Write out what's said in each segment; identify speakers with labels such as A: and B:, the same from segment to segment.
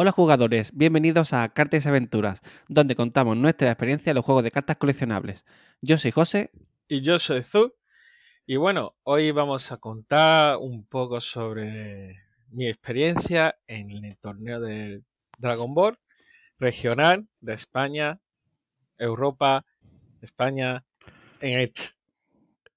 A: Hola jugadores, bienvenidos a Cartas y Aventuras, donde contamos nuestra experiencia en los juegos de cartas coleccionables. Yo soy José.
B: Y yo soy Zu. Y bueno, hoy vamos a contar un poco sobre mi experiencia en el torneo del Dragon Ball regional de España, Europa, España, en.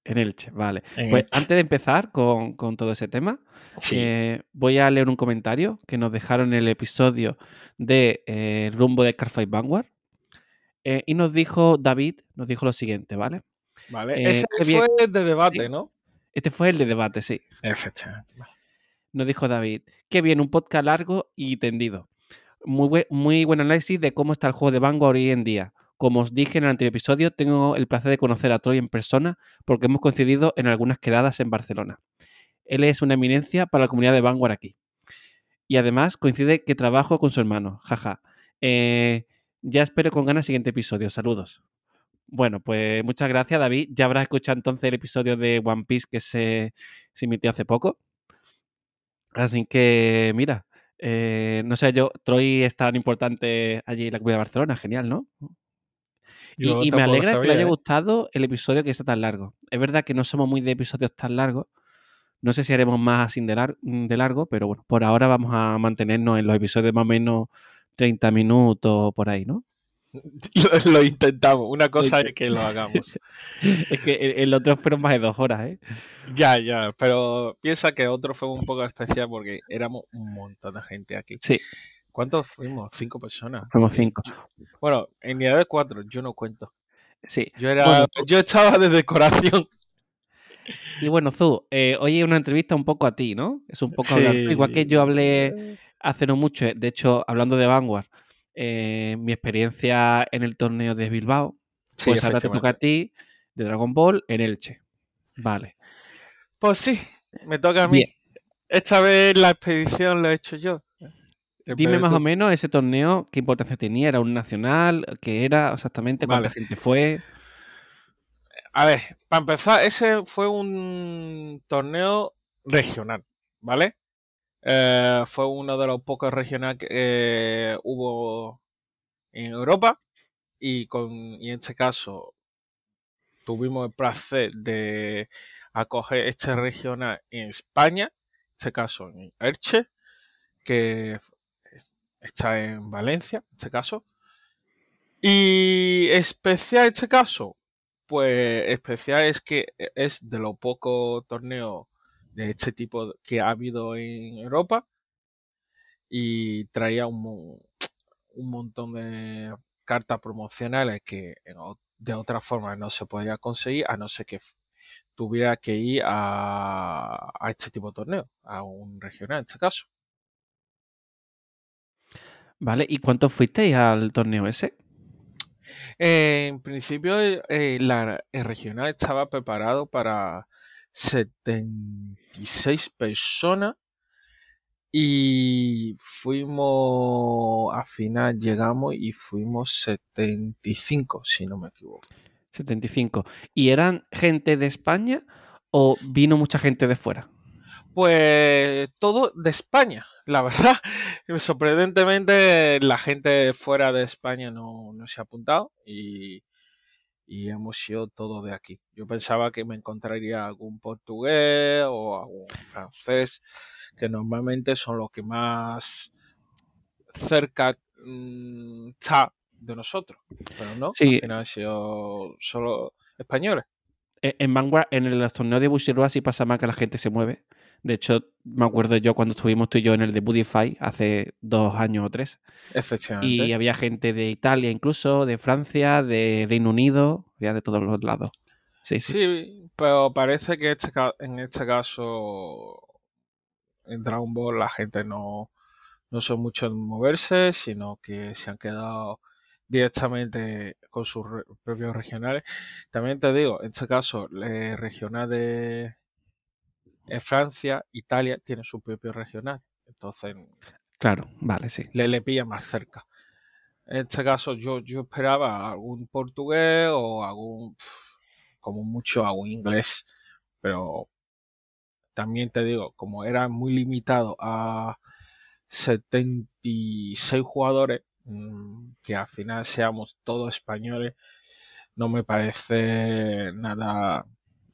A: En Elche, vale.
B: En
A: Pues
B: Elche.
A: antes de empezar con, con todo ese tema,
B: Sí.
A: eh, voy a leer un comentario que nos dejaron en el episodio de eh, Rumbo de Carfight Vanguard. Eh, y nos dijo David, nos dijo lo siguiente, ¿vale?
B: Vale. Ese
A: bien.
B: fue de debate,
A: Sí.
B: ¿no?
A: Este fue el de debate, sí.
B: Efectivamente.
A: Nos dijo David, qué bien, un podcast largo y tendido. Muy, muy buen análisis de cómo está el juego de Vanguard hoy en día. Como os dije en el anterior episodio, tengo el placer de conocer a Troy en persona porque hemos coincidido en algunas quedadas en Barcelona. Él es una eminencia para la comunidad de Vanguard aquí. Y además coincide que trabajo con su hermano. Jaja. Eh, ya espero con ganas el siguiente episodio. Saludos. Bueno, pues muchas gracias, David. Ya habrás escuchado entonces el episodio de One Piece que se, emitió hace poco. Así que, mira, eh, no sé yo, Troy es tan importante allí en la comunidad de Barcelona, genial, ¿no? Y,
B: Yo
A: y me alegra que le haya
B: ¿eh?
A: gustado el episodio que sea tan largo. Es verdad que no somos muy de episodios tan largos. No sé si haremos más así de, lar- de largo, pero bueno, por ahora vamos a mantenernos en los episodios más o menos 30 minutos por ahí, ¿no?
B: Lo, lo intentamos. Una cosa es que lo hagamos.
A: es que el, el otro fueron más de dos horas, ¿eh?
B: Ya, ya. Pero piensa que otro fue un poco especial porque éramos un montón de gente aquí.
A: Sí,
B: ¿Cuántos fuimos? Cinco personas.
A: fuimos cinco.
B: Bueno, en unidad de cuatro, yo no cuento.
A: Sí.
B: Yo era,
A: Bueno,
B: yo estaba de decoración.
A: Y bueno, Zu, eh, hoy es una entrevista un poco a ti, ¿no? Es un poco
B: Sí.
A: hablar. Igual que yo hablé hace no mucho, eh, de hecho, hablando de Vanguard, eh, mi experiencia en el torneo de Bilbao,
B: Sí,
A: pues ahora te toca a ti de Dragon Ball en Elche. Vale.
B: Pues sí, me toca a mí.
A: Bien.
B: Esta vez la expedición lo he hecho yo.
A: Dime
B: Pero
A: más
B: tú-
A: o menos ese torneo, qué importancia tenía, era un nacional, qué era exactamente, cuánta
B: Vale.
A: gente fue.
B: A ver, para empezar, ese fue un torneo regional, ¿vale? Eh, fue uno de los pocos regionales que eh, hubo en Europa y, con, y en este caso tuvimos el placer de acoger este regional en España, en este caso en Elche, que está en Valencia, en este caso. Y especial este caso, pues especial es que es de los pocos torneos de este tipo que ha habido en Europa y traía un, un montón de cartas promocionales que de otra forma no se podía conseguir a no ser que tuviera que ir a, a este tipo de torneo, a un regional en este caso.
A: Vale, ¿y cuántos fuisteis al torneo ese?
B: Eh, en principio, eh, eh, la, el regional estaba preparado para 76 personas y fuimos, al final llegamos y fuimos 75, si no me equivoco.
A: 75. ¿Y eran gente de España o vino mucha gente de fuera?
B: Pues todo de España, la verdad. Sorprendentemente, la gente fuera de España no, no se ha apuntado y, y hemos sido todos de aquí. Yo pensaba que me encontraría algún portugués o algún francés, que normalmente son los que más cerca mm, está de nosotros. Pero no,
A: Sí.
B: al final han sido solo españoles.
A: Eh, En Vanguard, en los torneos de Bushiroad sí pasa más que la gente se mueve. De hecho, me acuerdo yo cuando estuvimos tú y yo en el de Budify hace dos años o tres.
B: Efectivamente.
A: Y había gente de Italia incluso, de Francia, de Reino Unido, había de todos los lados. Sí, sí.
B: Sí, pero parece que este, en este caso en Dragon Ball la gente no, no son mucho de moverse, sino que se han quedado directamente con sus re- propios regionales. También te digo, en este caso, el regional de Francia, Italia tiene su propio regional. Entonces
A: Claro, vale, sí.
B: le, le pilla más cerca. En este caso, yo, yo esperaba algún portugués o algún, pf, como mucho, algún inglés. Pero también te digo, como era muy limitado a 76 jugadores, mm, que al final seamos todos españoles, no me parece nada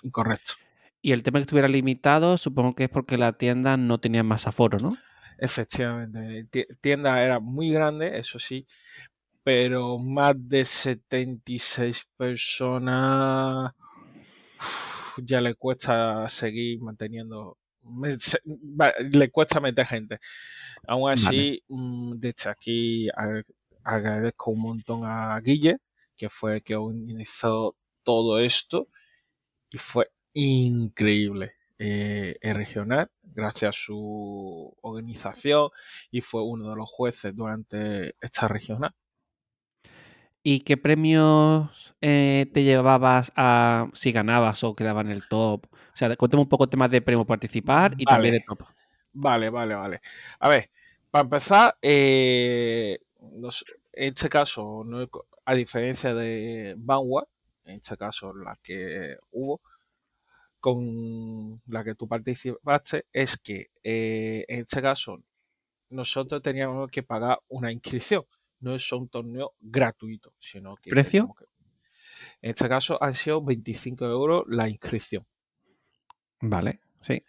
B: incorrecto.
A: Y el tema que estuviera limitado, supongo que es porque la tienda no tenía más aforo, ¿no?
B: Efectivamente, tienda era muy grande, eso sí, pero más de 76 personas ya le cuesta seguir manteniendo, le cuesta meter gente. Aún así, mm, desde aquí agradezco un montón a Guille, que fue el que organizó todo esto y fue increíble. Eh, regional, gracias a su organización, y fue uno de los jueces durante esta regional.
A: ¿Y qué premios eh, te llevabas a si ganabas o quedabas en el top? O sea, cuéntame un poco temas de premio participar y también de top.
B: Vale, vale, vale. A ver, para empezar, eh, en este caso, a diferencia de Vanguard, en este caso la que hubo, con la que tú participaste, es que eh, en este caso nosotros teníamos que pagar una inscripción no es un torneo gratuito, sino que...
A: ¿Precio?
B: en este caso han sido 25 euros la inscripción.
A: Vale, sí.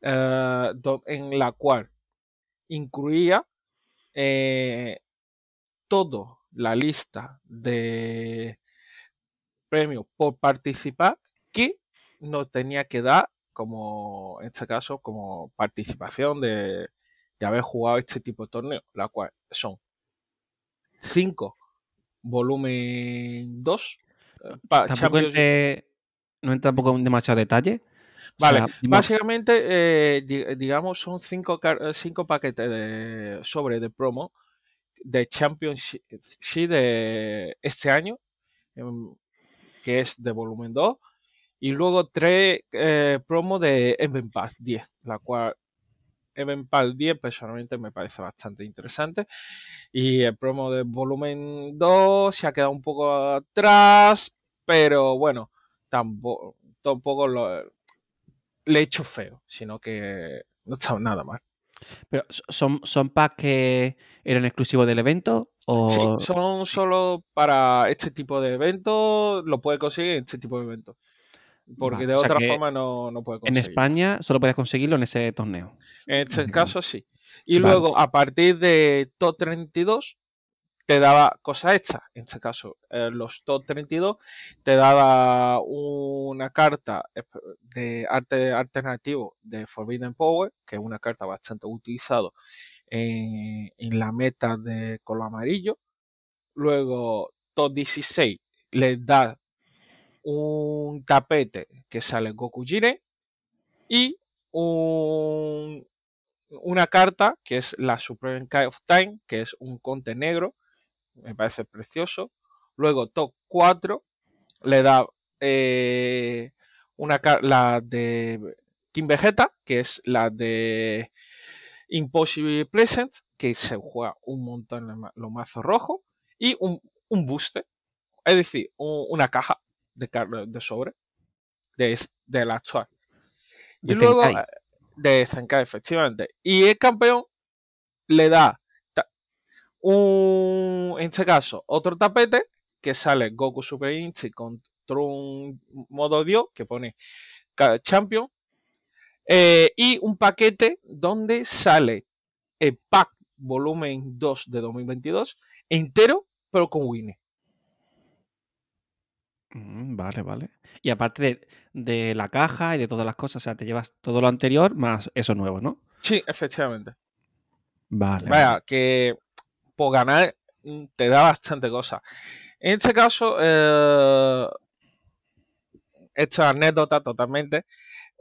B: Eh, en la cual incluía eh, toda la lista de premios por participar nos tenía que dar como en este caso como participación de, de haber jugado este tipo de torneo, la cual son 5, volumen 2.
A: Eh, no entra tampoco en demasiado detalle.
B: Vale, básicamente, eh, digamos, son 5 cinco, paquetes de, sobre de promo de Championship de este año, em, que es de volumen 2, y luego 3 eh, promos de Event Pass 10, la cual Evenpal 10 personalmente me parece bastante interesante. Y el promo de volumen 2 se ha quedado un poco atrás, pero bueno, tampoco, tampoco lo, le he hecho feo, sino que no está nada mal.
A: ¿Pero son, son packs que eran exclusivos del evento? O...
B: Sí, son solo para este tipo de eventos, lo puedes conseguir en este tipo de eventos. Porque de otra forma no, no puede
A: conseguirlo. En España solo puedes conseguirlo en ese torneo.
B: En este caso sí. Y luego, a partir de top 32, te daba cosas extra. En este caso, eh, los top 32 te daba una carta de arte alternativo de Forbidden Power, que es una carta bastante utilizada en, en la meta de color amarillo. Luego, top 16 les da un tapete que sale Goku Jire y un, una carta que es la Supreme Kind of Time, que es un conte negro, me parece precioso. Luego top 4 le da eh, una la de King Vegeta, que es la de Impossible Present, que se juega un montón en los mazos rojos, y un, un booster, es decir, una caja de, de sobre de, de la actual. y luego eh, de Zenkai, efectivamente. Y el campeón le da un, en este caso, otro tapete que sale Goku Super Instinct contra un modo Dios que pone Champion. Eh, y un paquete donde sale el pack volumen 2 de 2022 entero, pero con Winnie.
A: Mm, vale, vale. Y aparte de, la caja y de todas las cosas, o sea, te llevas todo lo anterior más eso nuevo, ¿no?
B: Sí, efectivamente.
A: Vale.
B: Vaya, que por ganar mm, te da bastante cosa. En este caso, eh, esta anécdota totalmente.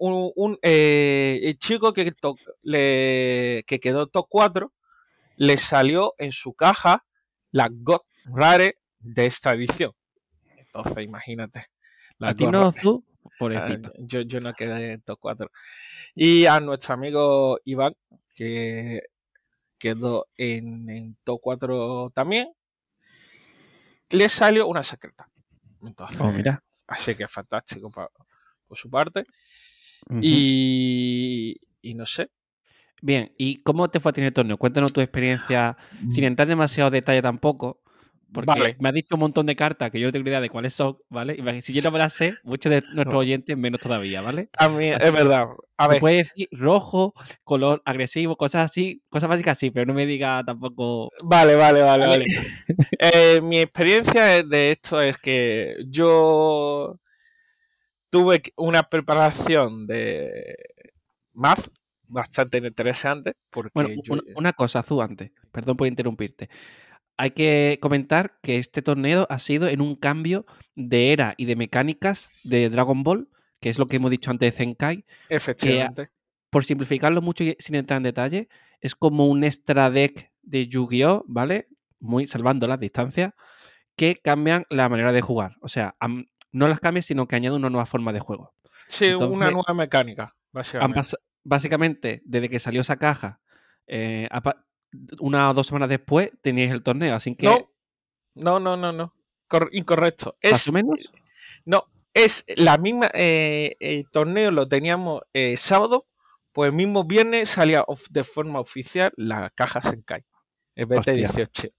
B: Un, eh, el chico que, le, que quedó top 4 le salió en su caja la God Rare de esta edición. Entonces, imagínate.
A: La ti no, tú,
B: por ah, yo, yo no quedé en top 4. Y a nuestro amigo Iván, que quedó en, en top 4 también, le salió una secreta. Entonces,
A: oh, mira.
B: así que fantástico por, su parte. y, y, no sé.
A: Bien, ¿y cómo te fue a tener el torneo? Cuéntanos tu experiencia, sin entrar en demasiado detalle tampoco, porque
B: Vale.
A: me has dicho un montón de cartas que yo no tengo idea de cuáles son, ¿vale? Y si yo no me las sé, muchos de nuestros oyentes menos todavía, ¿vale?
B: A mí, es verdad. A ver,
A: puedes decir rojo, color agresivo, cosas así, cosas básicas sí, pero no me diga tampoco.
B: vale, vale, vale,
A: Vale.
B: vale. Eh, mi experiencia de esto es que yo tuve una preparación de math bastante interesante porque
A: Bueno,
B: yo-
A: un- una cosa, Azú, antes, perdón por interrumpirte. Hay que comentar que este torneo ha sido en un cambio de era y de mecánicas de Dragon Ball, que es lo que hemos dicho antes de Zenkai.
B: efectivamente.
A: Por simplificarlo mucho y sin entrar en detalle, es como un extra deck de Yu-Gi-Oh!, ¿vale? Muy salvando las distancias, que cambian la manera de jugar. O sea, no las cambian, sino que añaden una nueva forma de juego.
B: Sí, una nueva mecánica, básicamente.
A: básicamente, desde que salió esa caja, eh, una o dos semanas después teníais el torneo, así que
B: No, no, no, no, no. Cor- incorrecto.
A: más
B: Es,
A: o menos.
B: no, es la misma. eh, el torneo lo teníamos eh, sábado, pues el mismo viernes salía of- de forma oficial la caja Senkai. El 2018. Lo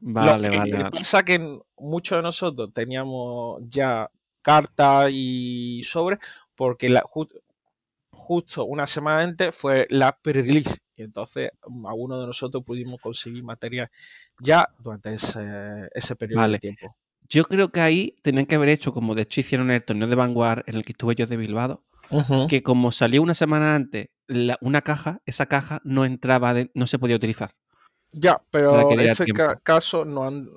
A: Vale,
B: que
A: vale, vale.
B: pasa que muchos de nosotros teníamos ya cartas y sobres porque la, ju- justo una semana antes fue la pre-release y entonces mm, algunos de nosotros pudimos conseguir material ya durante ese, ese periodo
A: Vale.
B: de tiempo.
A: Yo creo que ahí tenían que haber hecho, como de hecho hicieron en el torneo de Vanguard en el que estuve yo de Bilbao, que como salió una semana antes la- una caja, esa caja no entraba, de- no se podía utilizar.
B: Ya, pero en este ca- caso no han,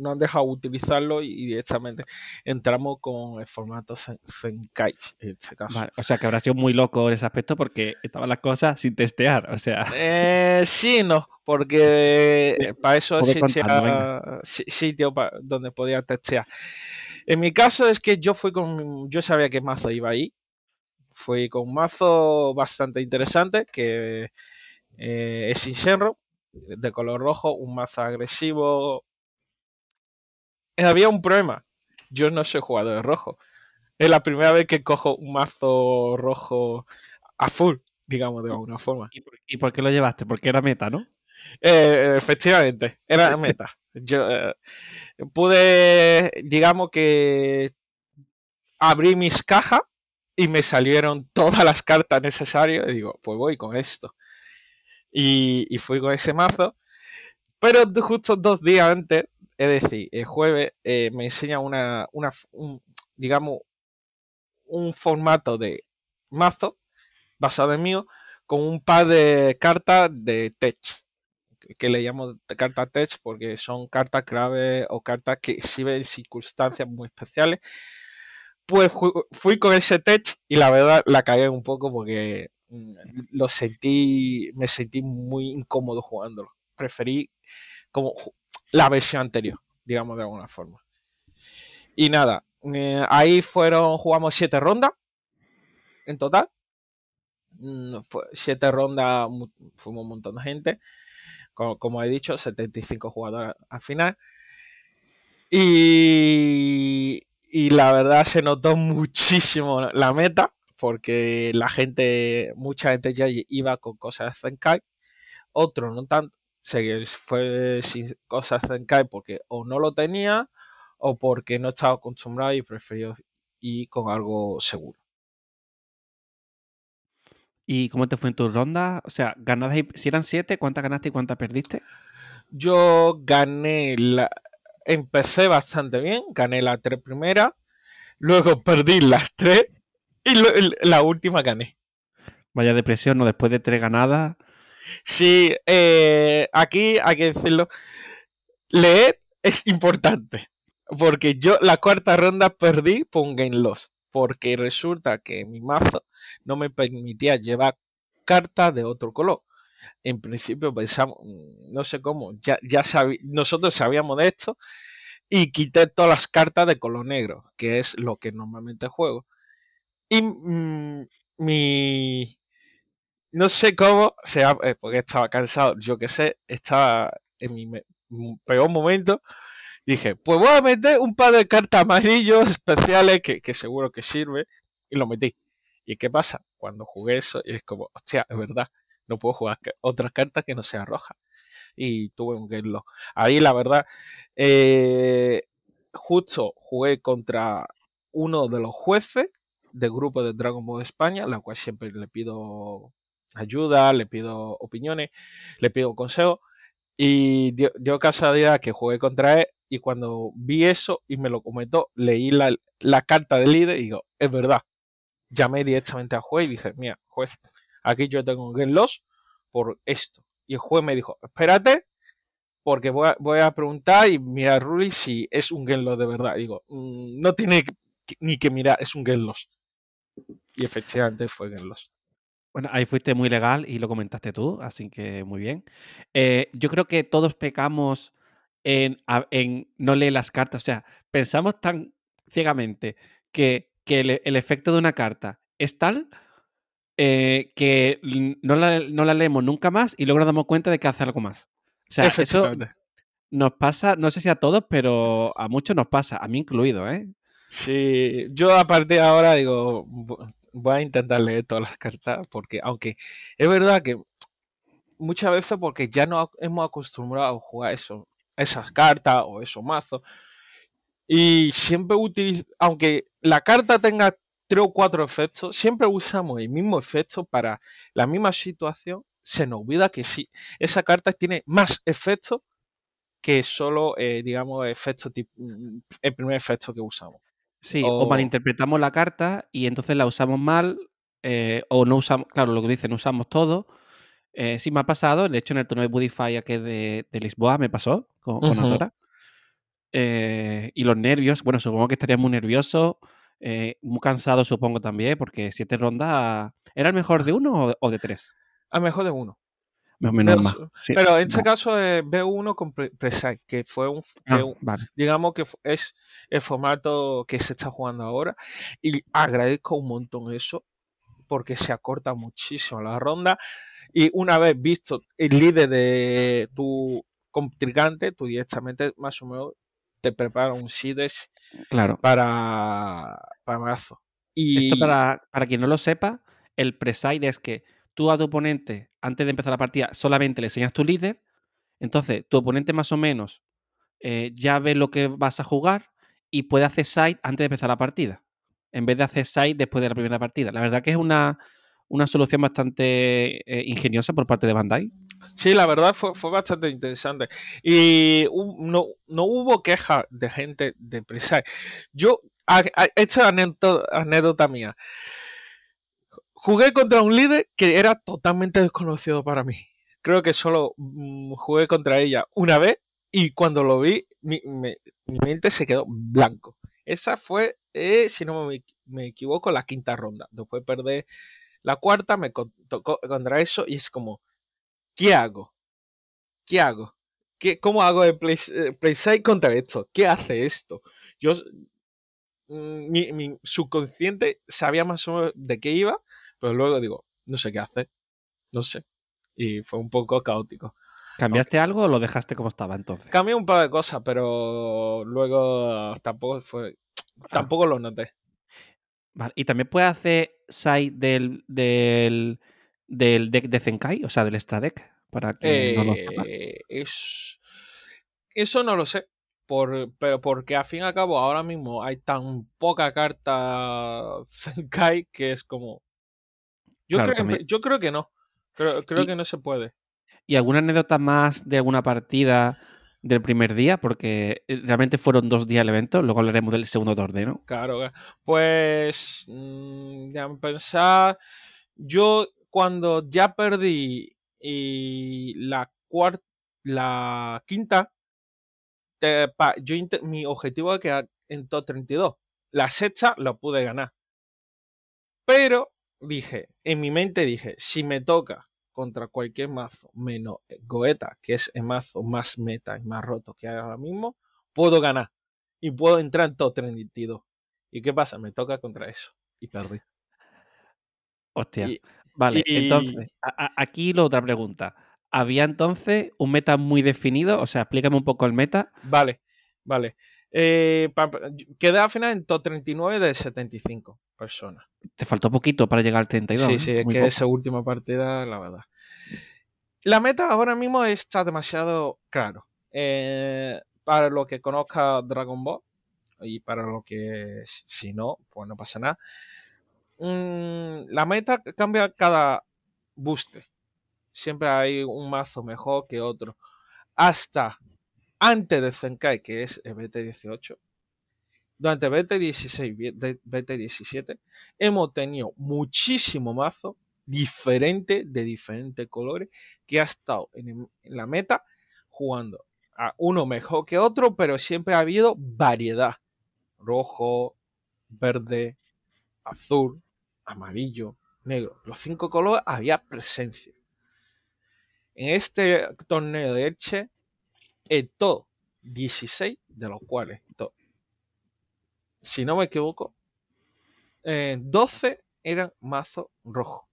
B: no han dejado utilizarlo y directamente entramos con el formato Zenkai en este caso.
A: Vale, O sea, que habrá sido muy loco en ese aspecto porque estaban las cosas sin testear. O sea,
B: Eh, sí, no, porque
A: Sí,
B: para eso existía sitio pa- donde podía testear. En mi caso es que yo fui con, yo sabía qué mazo iba ahí. Fui con un mazo bastante interesante que eh, es Shinsenro, de color rojo, un mazo agresivo. Eh, Había un problema. Yo no soy jugador de rojo. Es la primera vez que cojo un mazo rojo a full, digamos de alguna forma.
A: ¿y por, y por qué lo llevaste? Porque era meta, ¿no?
B: Eh, efectivamente, era meta. Yo eh, pude, digamos que abrí mis cajas y me salieron todas las cartas necesarias y digo, pues voy con esto. Y, y fui con ese mazo. Pero justo dos días antes, es decir, el jueves, eh, me enseña una, una un, digamos, un formato de mazo basado en mío con un par de cartas de tech que- le llamo cartas tech porque son cartas clave o cartas que sirven en circunstancias muy especiales. Pues fu- fui con ese tech y la verdad la cagué un poco porque mm, lo sentí, me sentí muy incómodo jugándolo. Preferí como la versión anterior, digamos de alguna forma. Y nada, eh, ahí fueron, jugamos siete rondas en total. Mm, siete rondas, fuimos un montón de gente como, como he dicho, 75 jugadores al final. Y, y la verdad se notó muchísimo la meta, porque la gente, mucha gente ya iba con cosas de Zenkai, otros no tanto. Se fue sin cosas Zenkai porque o no lo tenía o porque no estaba acostumbrado y prefirió ir con algo seguro.
A: ¿Y cómo te fue en tu ronda? O sea, ganaste, si eran siete, ¿cuántas ganaste y cuántas perdiste?
B: Yo gané la. Empecé bastante bien, gané las tres primeras, luego perdí las tres y lo- la última gané.
A: Vaya depresión, ¿no? Después de tres ganadas.
B: Sí, eh, aquí hay que decirlo. Leer es importante. Porque yo la cuarta ronda perdí por un. Porque resulta que mi mazo no me permitía llevar cartas de otro color. En principio pensamos, mm, no sé cómo, ya, ya nosotros sabíamos de esto y quité todas las cartas de color negro, que es lo que normalmente juego. Y mm, mi, no sé cómo, sea, eh, porque estaba cansado, yo qué sé, estaba en mi peor momento. Dije, pues voy a meter un par de cartas amarillos especiales que, que seguro que sirve. Y lo metí. ¿Y qué pasa? cuando jugué eso es como, hostia, es verdad, no puedo jugar otras cartas que no sean rojas. Y tuve un Genlock. Ahí la verdad, eh, justo jugué contra uno de los jueces del grupo de Dragon Ball España, la cual siempre le pido ayuda, le pido opiniones, le pido consejos. Y dio, dio casualidad que jugué contra él y cuando vi eso y me lo comentó, leí la, la carta del líder y digo, es verdad. Llamé directamente al juez y dije, mira, juez, aquí yo tengo un game loss por esto. Y el juez me dijo, espérate, porque voy a, voy a preguntar y mirar Ruli si es un game loss de verdad. Digo, mmm, no tiene ni que mirar, es un game loss. Y efectivamente fue game loss.
A: Bueno, ahí fuiste muy legal y lo comentaste tú, así que muy bien. Eh, yo creo que todos pecamos en, en, no leer las cartas. O sea, pensamos tan ciegamente que, que el, el, efecto de una carta es tal eh, que no la, no la, leemos nunca más y luego nos damos cuenta de que hace algo más. O sea, eso nos pasa, no sé si a todos, pero a muchos nos pasa, a mí incluido, ¿eh?
B: Sí, yo a partir de ahora digo, voy a intentar leer todas las cartas, porque aunque es verdad que muchas veces porque ya no hemos acostumbrado a jugar eso, esas cartas o esos mazos, y siempre utilizo, aunque la carta tenga tres o cuatro efectos, siempre usamos el mismo efecto para la misma situación, se nos olvida que sí, esa carta tiene más efectos que solo, eh, digamos, efecto tipo, el primer efecto que usamos.
A: Sí, o... o, malinterpretamos la carta y entonces la usamos mal, eh, o no usamos, claro, lo que dicen, usamos todo. Eh, sí me ha pasado, de hecho en el torneo de Budify que de, de Lisboa me pasó con, uh -huh. con Atora. Eh, y los nervios, bueno, supongo que estaría muy nervioso, muy cansado supongo también, porque siete rondas, ¿era el mejor de uno o, o de tres?
B: A mejor de uno.
A: Menos
B: pero,
A: más. Sí,
B: pero en este caso es B1 con Preside, que fue un, que
A: Ah,
B: un-
A: vale.
B: digamos que es el formato que se está jugando ahora. Y agradezco un montón eso, porque se acorta muchísimo la ronda. Y una vez visto el líder de tu contrincante, tú directamente más o menos te preparas un seeds
A: Claro.
B: para, para mazo. Y
A: Esto para, para quien no lo sepa, el preside es que tú a tu oponente, antes de empezar la partida, solamente le enseñas tu líder. Entonces, tu oponente más o menos eh, ya ve lo que vas a jugar y puede hacer side antes de empezar la partida. En vez de hacer side después de la primera partida. La verdad que es una, una solución bastante eh, ingeniosa por parte de Bandai.
B: Sí, la verdad fue, fue bastante interesante. Y no, no hubo queja de gente de Preside. Yo, a, a, esta anécdota, anécdota mía. Jugué contra un líder que era totalmente desconocido para mí. Creo que solo mm, jugué contra ella una vez y cuando lo vi, mi, mi mente se quedó blanco. Esa fue, eh, si no me, me, equivoco, la quinta ronda. Después perdí la cuarta, me tocó contra eso y es como, ¿qué hago? ¿Qué hago? ¿Qué, ¿Cómo hago el play, eh, play contra esto? ¿Qué hace esto? Yo, mm, mi, mi, subconsciente sabía más o menos de qué iba, pero luego digo, no sé qué hacer, no sé. Y fue un poco caótico.
A: ¿Cambiaste algo o lo dejaste como estaba entonces?
B: Cambié un par de cosas, pero luego tampoco fue, tampoco ah. lo noté.
A: Vale. Y también puedes hacer side del, del, del deck de Zenkai, o sea, del extra deck, para que
B: eh,
A: no lo sepa.
B: Es... Eso no lo sé. Por, pero porque al fin y al cabo ahora mismo hay tan poca carta Zenkai que es como. Yo, claro, creo, que, yo creo que no. Creo, creo
A: y,
B: que no se puede.
A: ¿Y alguna anécdota más de alguna partida del primer día? Porque eh, realmente fueron dos días el evento, luego hablaremos del segundo torneo.
B: Claro, pues mmm, ya pensar, yo cuando ya perdí y la cuarta, la quinta, te, pa, yo mi objetivo era quedar en top 32. La sexta lo pude ganar. Pero dije, en mi mente dije, si me toca contra cualquier mazo menos Goeta, que es el mazo más meta y más roto que hay ahora mismo, puedo ganar. Y puedo entrar en top 32. ¿Y qué pasa? Me toca contra eso. Y perdí.
A: Hostia. Y, vale, y... entonces, a, a, aquí la otra pregunta. ¿Había entonces un meta muy definido? O sea, explícame un poco el meta.
B: Vale, vale. Eh, pa, quedé al final en top 39 de 75. Personas.
A: Te faltó poquito para llegar al 32.
B: Sí,
A: ¿eh?
B: sí, es
A: Muy
B: que
A: poco.
B: esa última partida, la verdad. La meta ahora mismo está demasiado claro. Eh, para lo que conozca Dragon Ball y para lo que si no, pues no pasa nada. Mm, la meta cambia cada booster. Siempre hay un mazo mejor que otro. Hasta antes de Zenkai, que es el BT18, durante BT16 y BT17, hemos tenido muchísimo mazo diferente de diferentes colores que ha estado en, en la meta jugando a uno mejor que otro, pero siempre ha habido variedad. Rojo, verde, azul, amarillo, negro. Los cinco colores había presencia. En este torneo de Elche, el top 16, de los cuales, si no me equivoco, eh, 12 eran mazo rojo.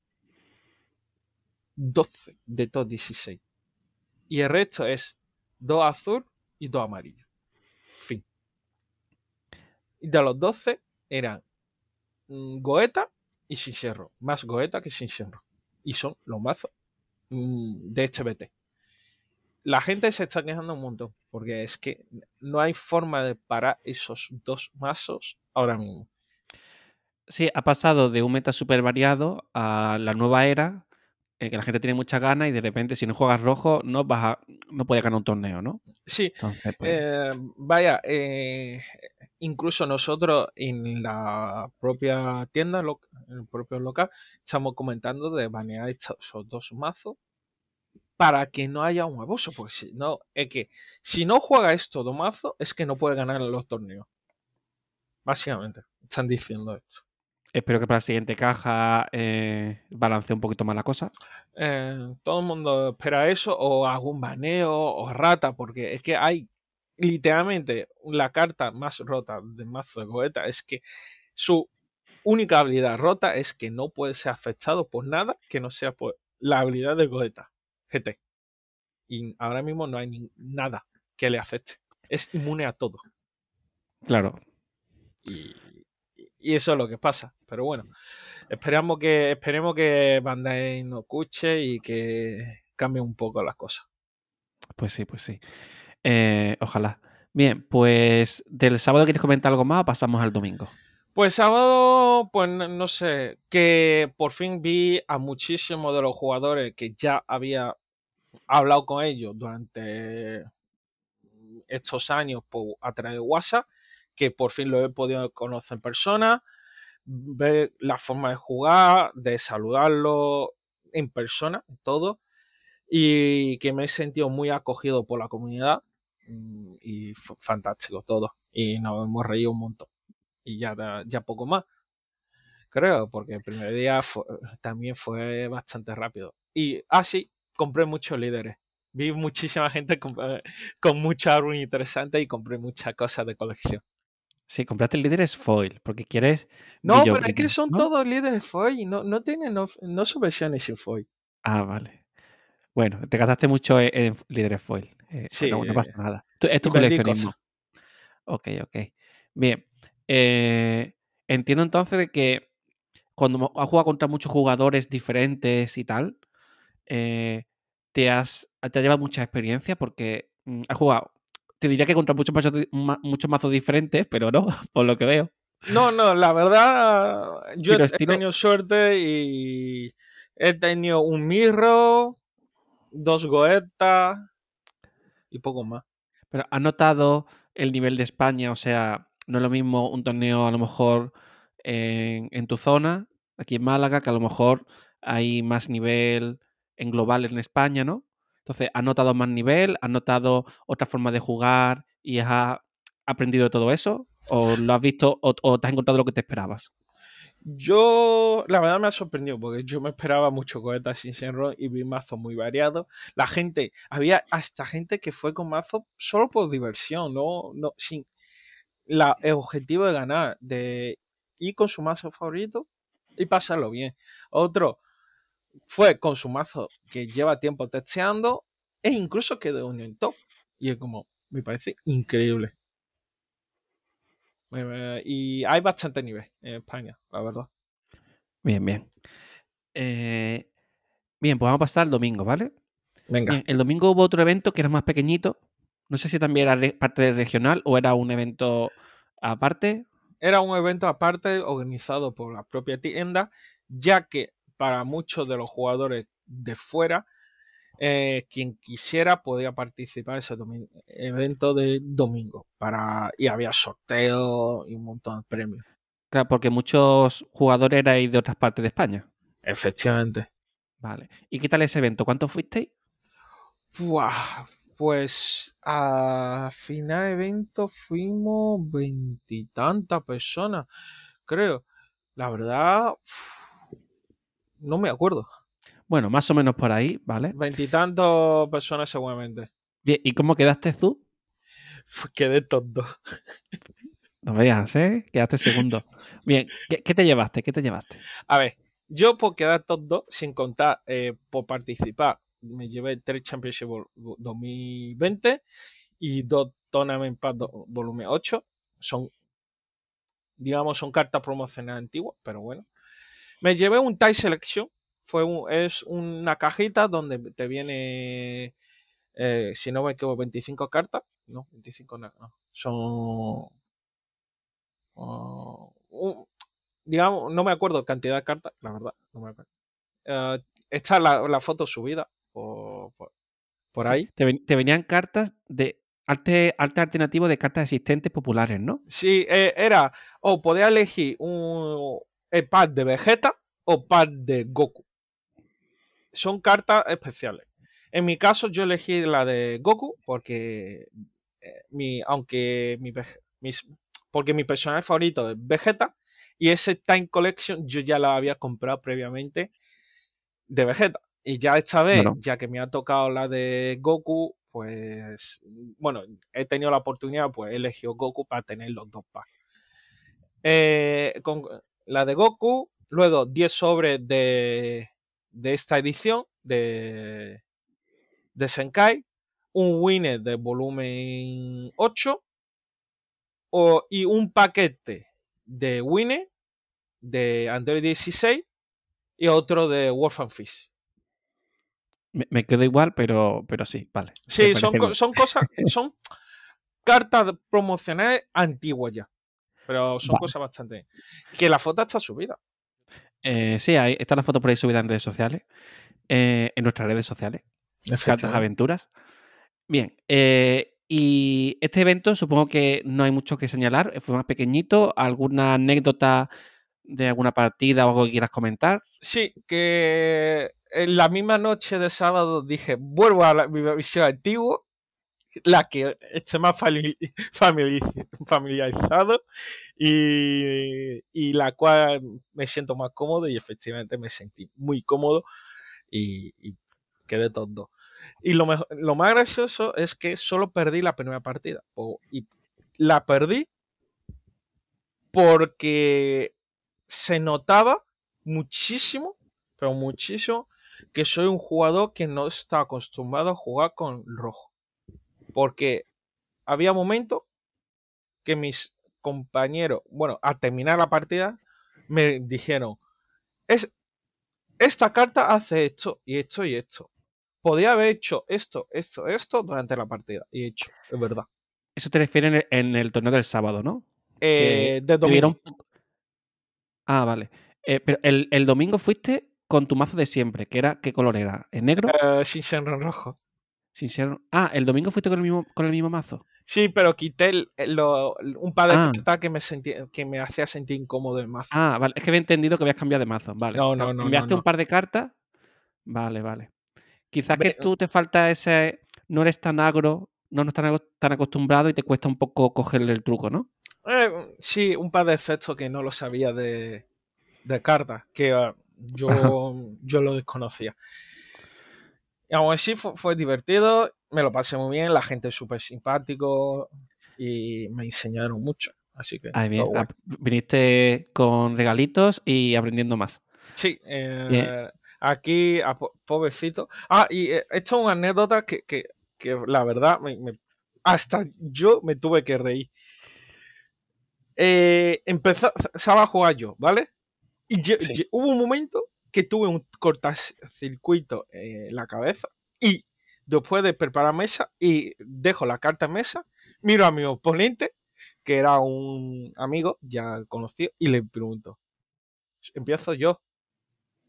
B: 12 de top 16. Y el resto es 2 azul y 2 amarillo. Fin. Y de los 12 eran mm, Goeta y Shinshero. Más Goeta que Shinshero. Y son los mazos mm, de este BT. La gente se está quejando un montón. Porque es que no hay forma de parar esos dos mazos ahora mismo.
A: Sí, ha pasado de un meta súper variado a la nueva era, eh, que la gente tiene muchas ganas y de repente si no juegas rojo no vas a, no puedes ganar un torneo, ¿no?
B: Sí,
A: Entonces, pues,
B: Eh, vaya, eh, incluso nosotros en la propia tienda, en el propio local, estamos comentando de banear estos esos dos mazos para que no haya un abuso, porque si no, es que si no juega estos dos mazos, es que no puede ganar en los torneos. Básicamente, están diciendo esto.
A: espero que para la siguiente caja eh, balancee un poquito más la cosa.
B: Eh, todo el mundo espera eso, o algún baneo, o rata, porque es que hay literalmente la carta más rota de mazo de Goeta es que su única habilidad rota es que no puede ser afectado por nada que no sea por la habilidad de Goeta GT. Y ahora mismo no hay ni- nada que le afecte. Es inmune a todo.
A: Claro,
B: Y, y eso es lo que pasa. Pero bueno, esperamos que, esperemos que Bandai no escuche y que cambie un poco las cosas.
A: pues sí, pues sí. Eh, ojalá. Bien, pues del sábado quieres comentar algo más o pasamos al domingo.
B: Pues sábado, pues no, sé, que por fin vi a muchísimos de los jugadores que ya había hablado con ellos durante estos años por, a través de WhatsApp, que por fin lo he podido conocer en persona, ver la forma de jugar, de saludarlo en persona, todo, y que me he sentido muy acogido por la comunidad mm, y fantástico todo, y nos hemos reído un montón y ya, ya poco más. Creo, porque el primer día fue- también fue bastante rápido. Y así compré muchos líderes. Vi muchísima gente con, eh, con mucho árbol interesante y compré muchas cosas de colección.
A: Sí, compraste el líder es foil, porque quieres.
B: No, pero es que son
A: ¿no?
B: todos líderes foil. No, no tienen, no, no son versiones sin foil.
A: Ah, vale. Bueno, te gastaste mucho en, en líderes foil. Eh,
B: Sí,
A: no
B: eh,
A: pasa nada. Tu- Es tu coleccionismo. Ok, ok. Bien. Eh, entiendo entonces de que cuando has jugado contra muchos jugadores diferentes y tal, eh, te has te ha llevado mucha experiencia porque mm, has jugado. Te diría que contra muchos mazos, muchos mazos diferentes, pero no, por lo que veo.
B: No, no, la verdad, yo he
A: estilo-
B: tenido suerte y he tenido un mirro, dos goetas y poco más.
A: Pero ¿has notado el nivel de España? O sea, no es lo mismo un torneo a lo mejor en, tu zona, aquí en Málaga, que a lo mejor hay más nivel en global en España, ¿no? Entonces, ¿has notado más nivel? ¿Has notado otra forma de jugar y has aprendido de todo eso? ¿O lo has visto o, te has encontrado lo que te esperabas?
B: Yo, la verdad me ha sorprendido porque yo me esperaba mucho cohetas sin Shenron y vi mazos muy variados. La gente, había hasta gente que fue con mazos solo por diversión, no, no sin la, el objetivo de ganar, de ir con su mazo favorito y pasarlo bien. Otro fue con su mazo que lleva tiempo testeando e incluso quedó en el top. Y es como, me parece increíble. Eh, y hay bastante nivel en España, la verdad.
A: Bien, bien. Eh, bien, pues vamos a pasar al domingo, ¿vale?
B: Venga.
A: Bien, el domingo hubo otro evento que era más pequeñito. No sé si también era parte del regional o era un evento aparte.
B: Era un evento aparte organizado por la propia tienda, ya que para muchos de los jugadores de fuera, eh, quien quisiera podía participar en ese evento de domingo. Para, y había sorteos y un montón de premios.
A: Claro, porque muchos jugadores erais de otras partes de España.
B: Efectivamente.
A: Vale. ¿Y qué tal ese evento? ¿Cuántos fuisteis?
B: Buah, pues a final de evento fuimos veintitantas personas, creo. La verdad, uf, no me acuerdo.
A: Bueno, más o menos por ahí, ¿vale?
B: Veintitantas personas seguramente.
A: Bien, ¿y cómo quedaste tú?
B: Uf, Quedé tonto.
A: No veas, ¿eh? Quedaste segundo. Bien, ¿qué, qué te llevaste? ¿Qué te llevaste?
B: A ver, yo por quedar tonto, sin contar eh, por participar, me llevé tres Championship Vol- 2020 y dos Tournament do- volumen 8. Son, digamos, son cartas promocionales antiguas, pero bueno. Me llevé un Tie Selection. Fue es una cajita donde te viene, eh, si no me equivoco, 25 cartas. No, 25 no. Son. un- digamos, no me acuerdo cantidad de cartas, la verdad, no me acuerdo. Eh, está la foto subida por, por, por
A: Sí,
B: ahí.
A: Te, ven- te venían cartas de arte, arte alternativo de cartas existentes populares, ¿no?
B: Sí, eh, era o podía elegir un el pack de Vegeta o pack de Goku. Son cartas especiales. En mi caso, yo elegí la de Goku porque eh, mi, aunque mi, mis- porque mi personaje favorito es Vegeta y ese Time Collection yo ya la había comprado previamente de Vegeta. Y ya esta vez, ya que me ha tocado la de Goku, pues bueno, he tenido la oportunidad, pues he elegido Goku para tener los dos packs. Eh, con la de Goku, luego 10 sobres de, de esta edición de, de Senkai, un Winner de volumen 8 o- y un paquete de Winner de Android 16 y otro de Wolf and Fish.
A: Me, me quedo igual, pero, pero sí, vale.
B: Sí, son, co- son cosas, son cartas promocionales antiguas ya. Pero son
A: Vale.
B: cosas bastante. Que la foto está subida.
A: Eh, sí, ahí está la foto por ahí subida en redes sociales. eh, en nuestras redes sociales. Cartas Aventuras. Bien. eh, y este evento supongo que no hay mucho que señalar. Fue más pequeñito. ¿Alguna anécdota de alguna partida o algo que quieras comentar?
B: Sí, que en la misma noche de sábado dije, vuelvo a la, mi versión antigua, la que esté más famili- famili- familiarizado y, y la cual me siento más cómodo y efectivamente me sentí muy cómodo y, quedé tonto. Y lo, mejor- lo más gracioso es que solo perdí la primera partida. Y la perdí porque se notaba muchísimo, pero muchísimo, que soy un jugador que no está acostumbrado a jugar con rojo. Porque había momentos que mis compañeros, bueno, a terminar la partida, me dijeron, es, esta carta hace esto y esto y esto. Podía haber hecho esto, esto, esto durante la partida. Y he hecho, es verdad.
A: Eso te refiere en el, en el torneo del sábado, ¿no?
B: Eh, de domingo.
A: Ah, vale. Eh, pero el, el domingo fuiste con tu mazo de siempre, que era, ¿qué color era? ¿En negro?
B: eh, sin ser en rojo.
A: Sin ser- Ah, el domingo fuiste con el mismo, con el mismo mazo.
B: Sí, pero quité el- lo- un par de
A: Ah.
B: cartas que me, sentí, que me hacía sentir incómodo el mazo.
A: Ah, vale. Es que había entendido que habías cambiado de mazo. Vale.
B: No, no, no,
A: Enviaste
B: no,
A: un
B: no.
A: par de cartas. Vale, vale. Quizás que tú te falta ese. No eres tan agro, no estás tan, aco- tan acostumbrado y te cuesta un poco cogerle el truco, ¿no?
B: Eh, sí, un par de efectos que no lo sabía de, de cartas, que eh, yo, yo lo desconocía. Y aún así fue, fue divertido, me lo pasé muy bien, la gente es súper simpático y me enseñaron mucho. Así que,
A: bien. Ah, viniste con regalitos y aprendiendo más.
B: Sí, eh, aquí, a pobrecito. Ah, y eh, esto es una anécdota que, que, que la verdad, me- me- hasta yo me tuve que reír. Eh, empezó, estaba a jugar yo, ¿vale? Y
A: Sí.
B: hubo un momento que tuve un cortacircuito en la cabeza y después de preparar mesa y dejo la carta en mesa, miro a mi oponente, que era un amigo ya conocido, y le pregunto, empiezo yo,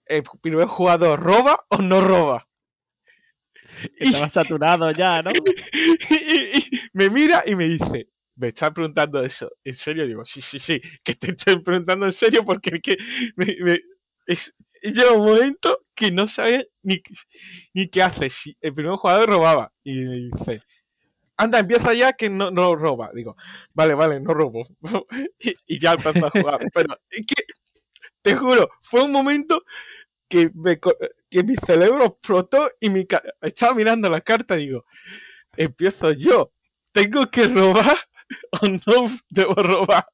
B: ¿el primer jugador roba o no roba? Y,
A: Estaba saturado ya, ¿no?
B: y- y me mira y me dice, me estás preguntando eso, ¿en serio? Digo, sí, sí, sí, que te estoy preguntando en serio porque es que me, me- es, llega un momento que no sabía ni, ni qué hace, si el primer jugador robaba. Y me dice, anda, empieza ya que no, no roba. Digo, vale, vale, no robo. y, ya empezó a jugar. Pero es que, te juro, fue un momento que, que mi cerebro explotó y mi estaba mirando la carta y digo, empiezo yo, ¿tengo que robar o no debo robar?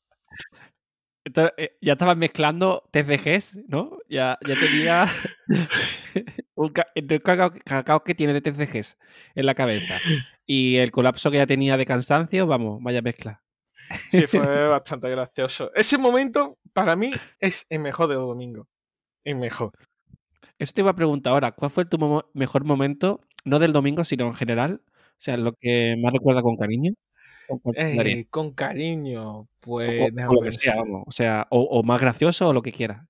A: Entonces, eh, ya estabas mezclando TCGs, ¿no? Ya, ya tenía un ca- el cacao, cacao que tiene de TCGs en la cabeza. Y el colapso que ya tenía de cansancio, vamos, vaya mezcla.
B: Sí, fue bastante gracioso. Ese momento, para mí, es el mejor de domingo. El mejor.
A: Eso te iba a preguntar ahora, ¿cuál fue tu mejor momento, no del domingo, sino en general? O sea, lo que más recuerda con cariño.
B: Eh, con cariño,
A: O
B: pues...
A: con lo que sea, vamos. O sea, o, o más gracioso o lo que quieras.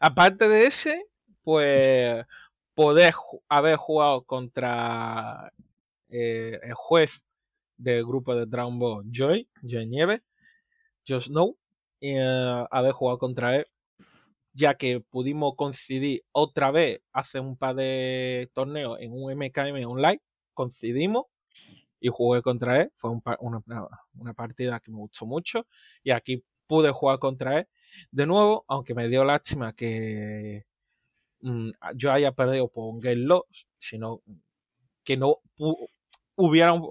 B: Aparte de ese, pues poder ju- haber jugado contra eh, el juez del grupo de Dragon Ball Joy, Joy Nieve, Joe Snow, y eh, haber jugado contra él, ya que pudimos coincidir otra vez hace un par de torneos en un MKM online, coincidimos y jugué contra él, fue un una, una- partida que me gustó mucho y aquí pude jugar contra él de nuevo, aunque me dio lástima que mm, yo haya perdido por un game loss, sino que no hubieran,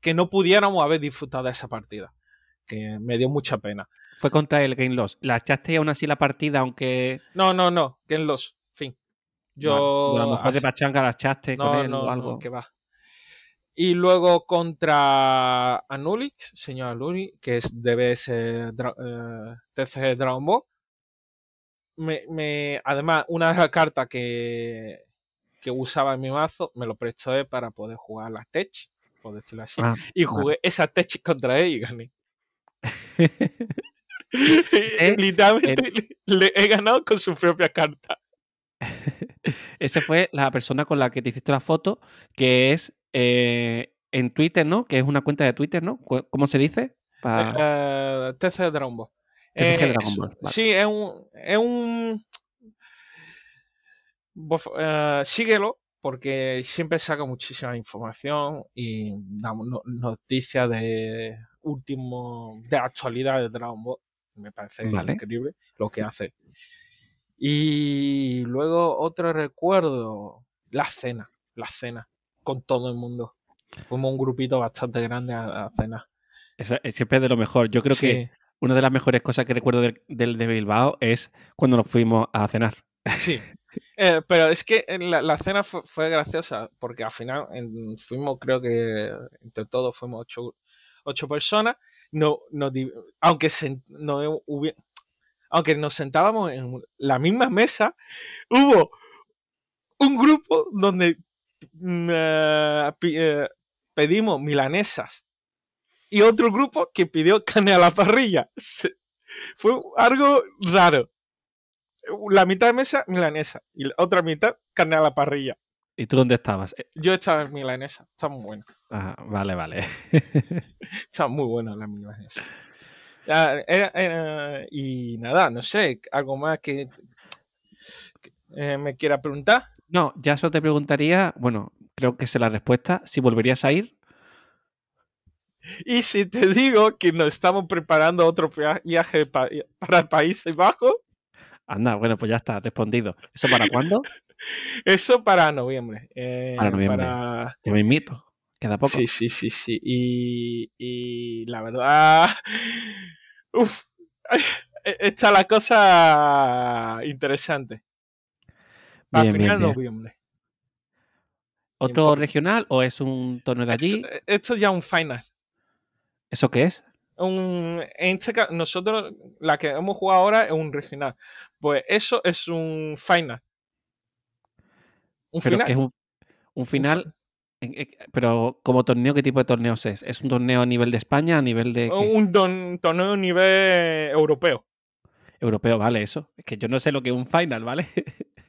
B: que no pudiéramos haber disfrutado de esa partida, que me dio mucha pena.
A: Fue contra el Game Loss. ¿La echaste aún así la partida, aunque
B: No, no, no, game loss, fin. Yo
A: a lo mejor de pachanga la echaste con
B: no,
A: él
B: no,
A: o
B: no, que va. Y luego contra Anulix, señor Anulix, que es DBS Dra- eh, TCG Dragon Ball. Me, me- además, una de las cartas que, que usaba en mi mazo me lo prestó él para poder jugar las Tech, por decirlo así.
A: Ah,
B: y jugué esa Tech contra él y gané.
A: Ese-
B: Literalmente le he ganado con su propia carta.
A: Esa fue la persona con la que te hiciste la foto, que es eh, en Twitter, ¿no? Que es una cuenta de Twitter, ¿no? ¿Cómo se dice? Pa-
B: Eh, TCG Dragon Ball.
A: TCG
B: Eh,
A: Dragon Ball, vale.
B: Sí, es un. Es un eh, síguelo porque siempre saca muchísima información y da no- noticias de último de actualidad de Dragon Ball. Me parece
A: Vale.
B: increíble lo que hace. Y luego otro recuerdo, la cena, la cena con todo el mundo. Fuimos un grupito bastante grande a, a cenar.
A: Eso es siempre de lo mejor. Yo creo que una de las mejores cosas que recuerdo del, del de Bilbao es cuando nos fuimos a cenar.
B: Sí. Eh, pero es que en la, la cena fue, fue graciosa porque al final en- fuimos, creo que entre todos fuimos ocho, ocho personas. No, aunque, se- no hubi- aunque nos sentábamos en la misma mesa, hubo un grupo donde mm, eh, pi- eh, pedimos milanesas y otro grupo que pidió carne a la parrilla. Se- Fue algo raro. La mitad de mesa milanesa y la otra mitad carne a la parrilla.
A: ¿Y tú dónde estabas? Eh,
B: Yo estaba en milanesa, está muy buena.
A: ah, vale, vale.
B: Está muy buena la milanesa. Ah, era- era- y nada, no sé, algo más que, que, eh, me quiera preguntar.
A: No, ya solo te preguntaría, bueno, creo que sé la respuesta, si volverías a ir.
B: Y si te digo que nos estamos preparando otro via- viaje pa- para Países Bajos,
A: Anda, bueno, pues ya está, respondido. ¿Eso para cuándo?
B: eso para noviembre. eh,
A: Para noviembre.
B: para-
A: Te me invito. Queda poco.
B: Sí, sí, sí, sí. Y, y la verdad, uf, está la cosa interesante. Para
A: Bien, bien,
B: final de
A: bien.
B: noviembre.
A: ¿Otro regional o es un torneo de allí?
B: Esto, esto ya un final.
A: ¿Eso qué es?
B: Un, en este caso, nosotros, la que hemos jugado ahora es un regional. Pues eso es un final.
A: Un pero final. Que es un, un final. pero como torneo, ¿qué tipo de torneos es? ¿Es un torneo a nivel de España, a nivel de...?
B: Un torneo a nivel europeo.
A: Europeo, vale, eso. Es que yo no sé lo que es un final, ¿vale?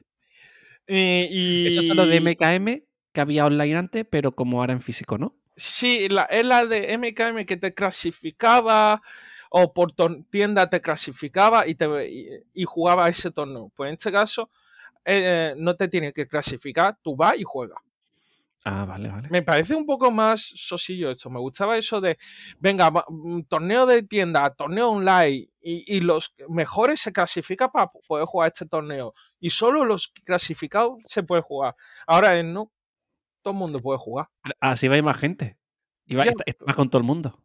B: y,
A: Eso es lo de MKM que había online antes, pero como ahora en físico, ¿no?
B: Sí, la, es la de MKM que te clasificaba o por tienda te clasificaba y, te, y, jugaba ese torneo. Pues en este caso eh, no te tiene que clasificar, tú vas y juegas.
A: Ah, vale, vale.
B: Me parece un poco más sosillo esto. Me gustaba eso de, venga, mm, torneo de tienda, torneo online, y, los mejores se clasifican para poder jugar este torneo. Y solo los clasificados se puede jugar. Ahora es no, todo el mundo puede jugar.
A: Así va más gente. Y va, con todo el mundo.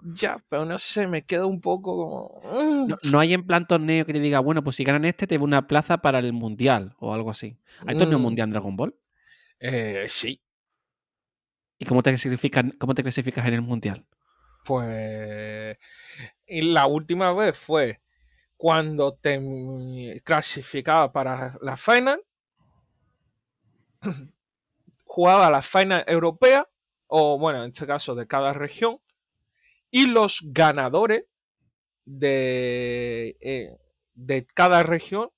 B: Ya, pero no sé, me queda un poco
A: como... No, hay en plan torneo que te diga, bueno, pues si ganan este, te una plaza para el mundial o algo así. ¿Hay torneo mm. mundial en Dragon Ball?
B: Eh, sí.
A: ¿Y cómo te, clasificas, cómo te clasificas en el mundial?
B: Pues. La última vez fue cuando te clasificaba para la final. jugaba la final europea, o bueno, en este caso de cada región, y los ganadores de, eh, de cada región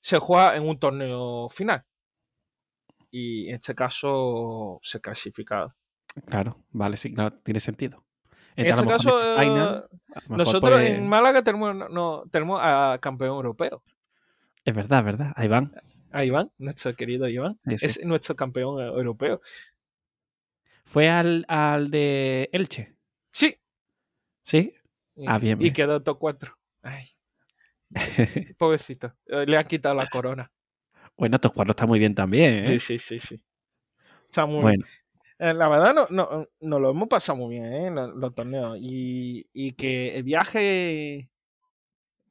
B: se juega en un torneo final y en este caso se clasifica.
A: Claro, vale, sí, claro, tiene sentido.
B: En este caso, eh, nosotros en Málaga tenemos, no, tenemos a campeón europeo.
A: Es verdad, verdad. Ahí van.
B: A Iván, nuestro querido Iván. Es nuestro campeón europeo.
A: ¿Fue al, al de Elche?
B: Sí.
A: ¿Sí? Ah, bien.
B: Y quedó top 4. Ay. Pobrecito. Le han quitado la corona.
A: Bueno, estos cuatro está muy bien también. ¿eh?
B: Sí, sí, sí, sí. Está muy bueno. bien. Eh, la verdad, no, no, no, lo hemos pasado muy bien, ¿eh? Los, torneos. Y, y, que el viaje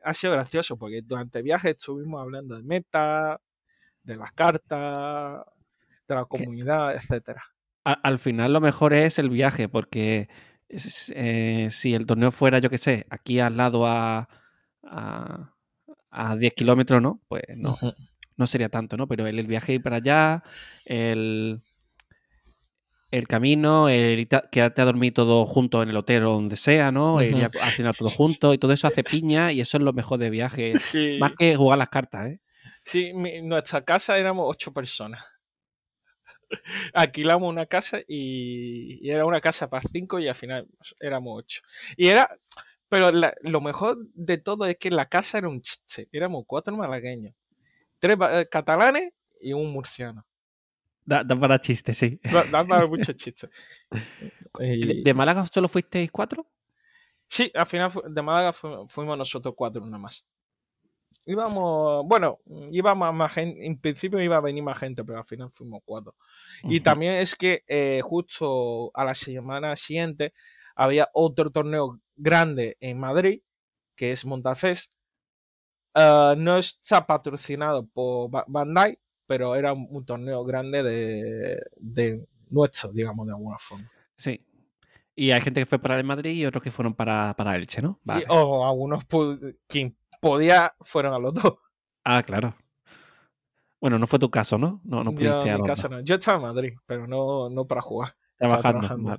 B: ha sido gracioso, porque durante el viaje estuvimos hablando de meta, de las cartas, de la comunidad, etcétera.
A: Al, final lo mejor es el viaje, porque eh, si el torneo fuera, yo qué sé, aquí al lado a, a, a 10 kilómetros, ¿no? Pues no no sería tanto, ¿no? Pero el, viaje ir para allá, el, el camino, el quedarte a dormir todo junto en el hotel o donde sea, ¿no? Ir a cenar todo junto y todo eso hace piña y eso es lo mejor de viaje. Más que jugar las cartas, ¿eh?
B: Sí, en nuestra casa éramos ocho personas. Alquilamos una casa y, era una casa para cinco y al final éramos ocho. Y era, pero lo mejor de todo es que la casa era un chiste. Éramos cuatro malagueños tres eh, catalanes y un murciano.
A: Da, para chistes, sí.
B: Da, para muchos chistes.
A: ¿De, Málaga solo fuisteis cuatro?
B: Sí, al final de Málaga fuimos nosotros cuatro nada más. Íbamos, bueno, íbamos más gente, en principio iba a venir más gente, pero al final fuimos cuatro. Y también es que eh, justo a la semana siguiente había otro torneo grande en Madrid, que es Montafés, Ah, no está patrocinado por Bandai, pero era un, torneo grande de, nuestro, digamos, de alguna forma.
A: Sí. Y hay gente que fue para el Madrid y otros que fueron para, para Elche, ¿no?
B: Sí, o algunos, quien podía, fueron a los dos.
A: Ah, claro. Bueno, no fue tu caso, ¿no? No, no
B: Yo, mi caso no. Yo estaba en Madrid, pero no, no para jugar.
A: Trabajando.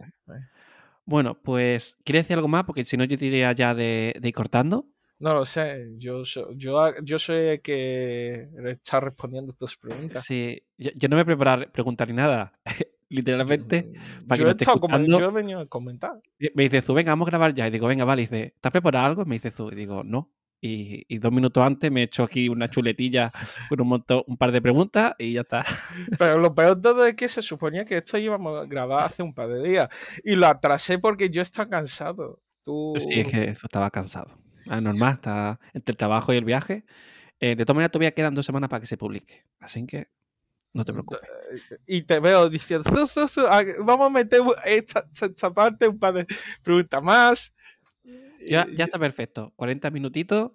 A: Bueno, pues, ¿quieres decir algo más? Porque si no, yo te iría ya de, de ir cortando.
B: No lo sé, yo, yo, yo soy el que está respondiendo tus preguntas.
A: Sí, yo, no me preparé a preguntar ni nada. Literalmente,
B: mm, para yo, he estado yo he venido a comentar.
A: Me dice Zu, venga, vamos a grabar ya. Y digo, venga, vale. Y dice, ¿estás preparado algo? Me dice Zu. Y digo, no. Y, dos minutos antes me he hecho aquí una chuletilla con un, montón, un par de preguntas y ya está.
B: Pero lo peor de todo es que se suponía que esto íbamos a grabar hace un par de días. Y lo atrasé porque yo estaba cansado. Tú...
A: Sí, es que estaba cansado. Ah, normal, está entre el trabajo y el viaje. Eh, de todas maneras, todavía quedan dos semanas para que se publique. Así que no te preocupes.
B: Y te veo diciendo, ah, vamos a meter esta, parte, un par de preguntas más.
A: Ya, ya está perfecto. 40 minutitos.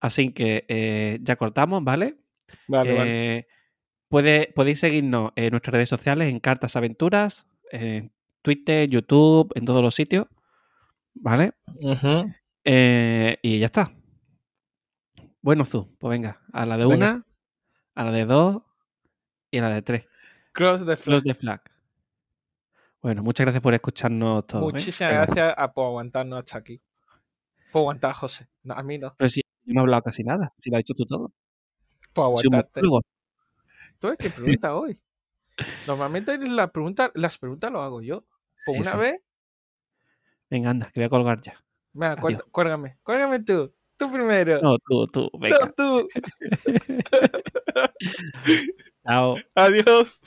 A: Así que eh, ya cortamos, ¿vale?
B: Vale, vale.
A: Eh, podéis seguirnos en nuestras redes sociales, en Cartas Aventuras, en Twitter, YouTube, en todos los sitios. ¿Vale?
B: Ujú.
A: Eh, y ya está. Bueno, Zu, pues venga, a la de
B: Venga.
A: una, a la de dos y a la de tres.
B: Close the flag.
A: Close the flag. Bueno, muchas gracias por escucharnos todos. ¿eh?
B: Muchísimas gracias a, por aguantarnos hasta aquí. Por aguantar José. No, a mí no.
A: Pero si yo no he hablado casi nada, si lo has dicho tú todo.
B: Por aguantarte.
A: monólogo.
B: Tú eres que pregunta hoy. Normalmente la pregunta, las preguntas lo hago yo. Por
A: Sí,
B: una vez,
A: Venga, anda, que voy a colgar ya.
B: Venga, cuélgame. Cuélgame tú. Tú primero.
A: No, tú, tú,
B: No,
A: venga.
B: tú.
A: Chao.
B: Adiós.